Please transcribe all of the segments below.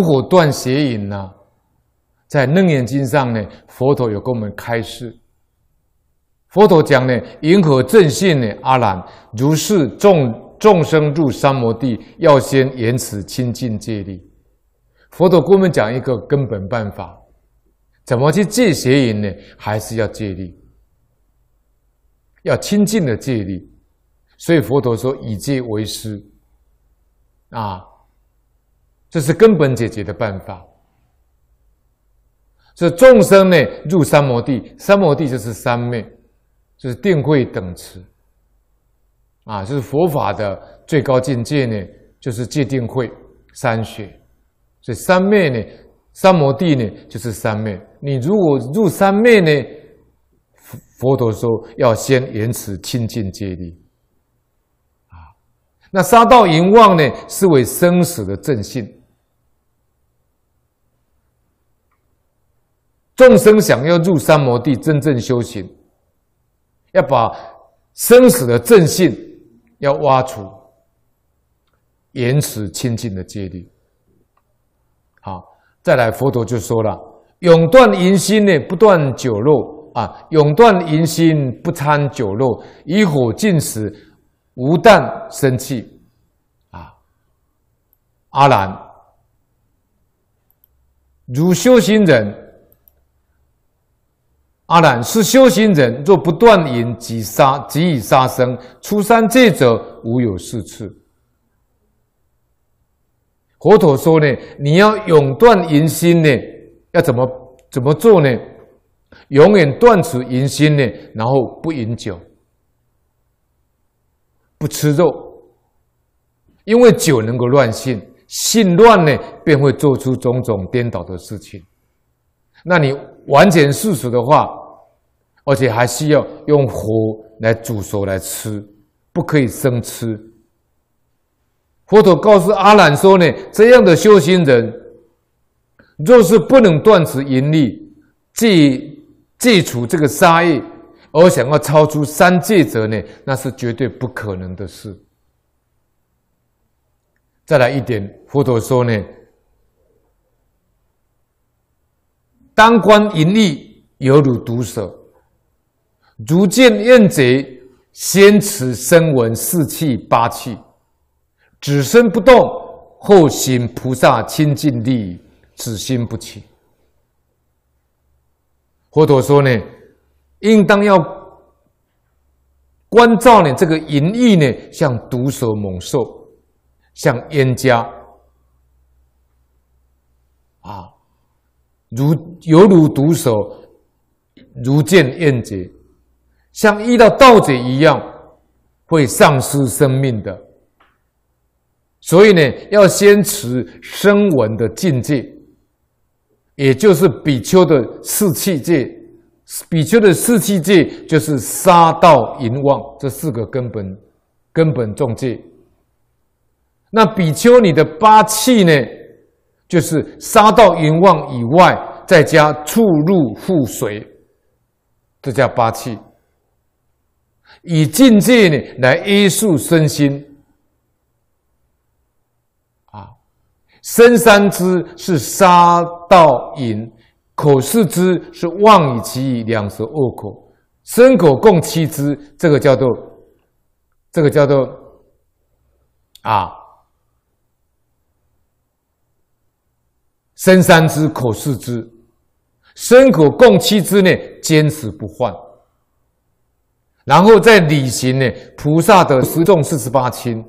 不果断邪淫呐。在《楞严经》上呢，佛陀有给我们开示。佛陀讲呢，云何正信呢？阿难，如是众众生入三摩地，要先严持清净戒律。佛陀给我们讲一个根本办法，怎么去戒邪淫呢？还是要戒律，要清净的戒律。所以佛陀说以戒为师，啊，这是根本解决的办法。这众生呢入三摩地，三摩地就是三昧，就是定慧等持，啊，就是佛法的最高境界呢，就是戒定慧三学。所以三昧呢，三摩地呢就是三昧。你如果入三昧呢，佛陀说要先严持清净戒律。那杀盗淫妄呢，是为生死的正信。众生想要入三摩地真正修行，要把生死的正信要挖除，严持清净的戒律。好，再来佛陀就说了：永断淫心呢，不断酒肉啊；永断淫心，不贪酒肉，以火禁食。无但生气，啊！阿难，如修行人，阿难是修行人，若不断淫，即杀，即以杀生。出三界者，无有是次。佛陀说呢，你要永断淫心呢，要怎么怎么做呢？永远断除淫心呢，然后不饮酒。不吃肉，因为酒能够乱性，性乱呢，便会做出种种颠倒的事情。那你完全世俗的话，而且还需要用火来煮熟来吃，不可以生吃。佛陀告诉阿难说呢，这样的修行人，若是不能断持淫欲，戒戒除这个杀业。而想要超出三界者呢，那是绝对不可能的事。再来一点，佛陀说呢，当官淫欲犹如毒蛇，如见焰贼，先持声闻四气八气，止身不动，后行菩萨清净力，止心不起。佛陀说呢。应当要关照呢，这个淫欲呢，像毒蛇猛兽，像冤家啊，如犹如毒蛇，如见焰贼，像遇到盗贼一样，会丧失生命的。所以呢，要先持声闻的境界，也就是比丘的四气戒。比丘的四气戒就是杀盗淫妄这四个根本根本重戒。那比丘你的八气呢，就是杀盗淫妄以外，再加触入覆随，这叫八气。以境界呢来约束身心。啊，身三之是杀盗淫。口四支是妄语其语，两舌恶口，身口共七支，这个叫做，这个叫做，啊，身三支，口四支，身口共七支呢，坚持不换，然后再履行呢，菩萨的十种四十八亲，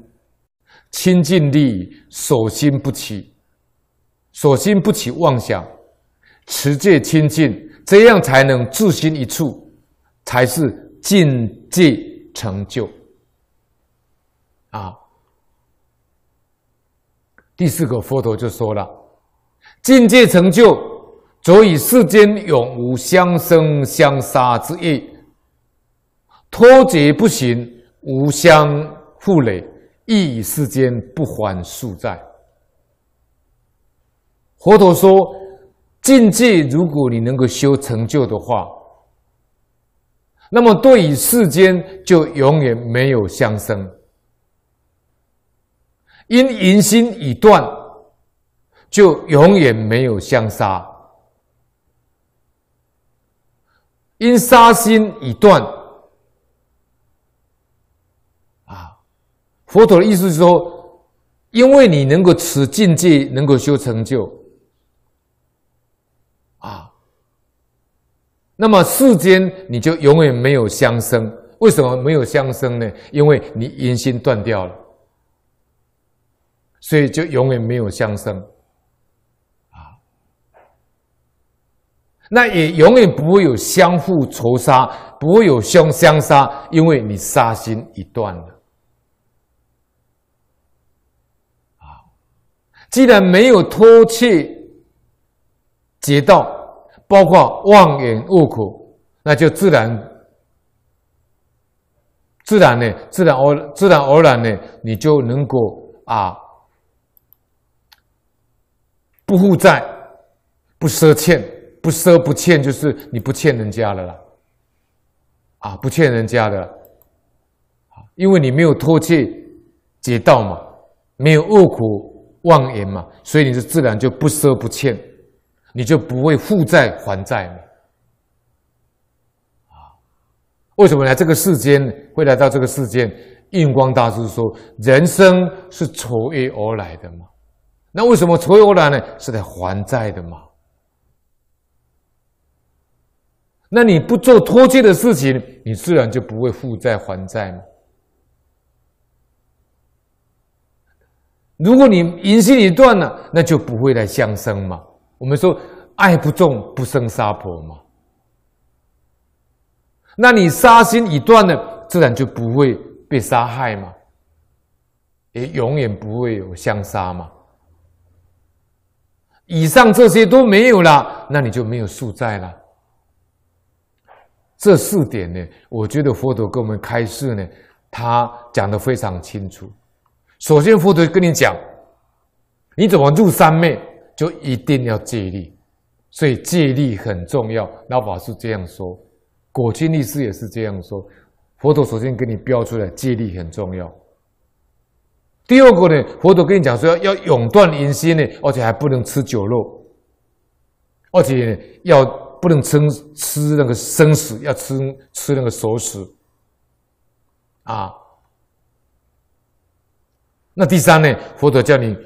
清净力，所，心不起，守心不起妄想。持戒清净，这样才能自心一处，才是境界成就。啊，第四个佛陀就说了：境界成就，则以世间永无相生相杀之意，脱节不行，无相负累，亦以世间不还宿债。佛陀说。境界，如果你能够修成就的话，那么对于世间就永远没有相生。因淫心已断，就永远没有相杀。因杀心已断，啊，佛陀的意思是说，因为你能够持境界，能够修成就，啊，那么世间你就永远没有相生。为什么没有相生呢？因为你因心断掉了，所以就永远没有相生。那也永远不会有相互仇杀，不会有相相杀，因为你杀心已断了。既然没有偷窃劫道，包括妄言恶口，那就自然自然呢，自然而自然而然呢，你就能够啊，不负债，不赊欠。不赊不欠，就是你不欠人家的了，啊，不欠人家的，因为你没有偷窃劫道嘛，没有恶口妄言嘛，所以你就自然就不赊不欠，你就不会负债还债嘛，啊，为什么来这个世间会来到这个世间？印光大师说，人生是酬业而来的嘛，那为什么酬业而来呢？是来还债的嘛。那你不做偷窃的事情，你自然就不会负债还债嘛。如果你淫心已断了，那就不会来相生嘛。我们说爱不重，不生杀婆嘛。那你杀心已断了，自然就不会被杀害嘛，也永远不会有相杀嘛。以上这些都没有了，那你就没有宿债了。这四点呢，我觉得佛陀给我们开示呢，他讲的非常清楚。首先，佛陀跟你讲，你怎么入三昧，就一定要戒律，所以戒律很重要。老法师这样说，果钦律师也是这样说。佛陀首先给你标出来，戒律很重要。第二个呢，佛陀跟你讲说要要永断淫心呢，而且还不能吃酒肉，而且要。不能吃吃那个生食，要吃吃那个熟食，啊。那第三呢？佛陀叫你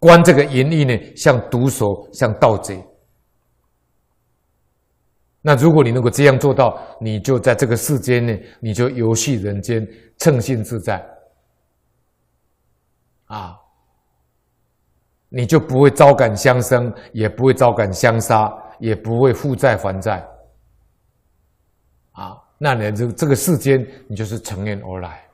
观这个淫欲呢，像毒手，像盗贼。那如果你能够这样做到，你就在这个世间呢，你就游戏人间，称心自在，啊，你就不会招感相生，也不会招感相杀。也不会负债还债，啊，那你这这个世间，你就是乘愿而来。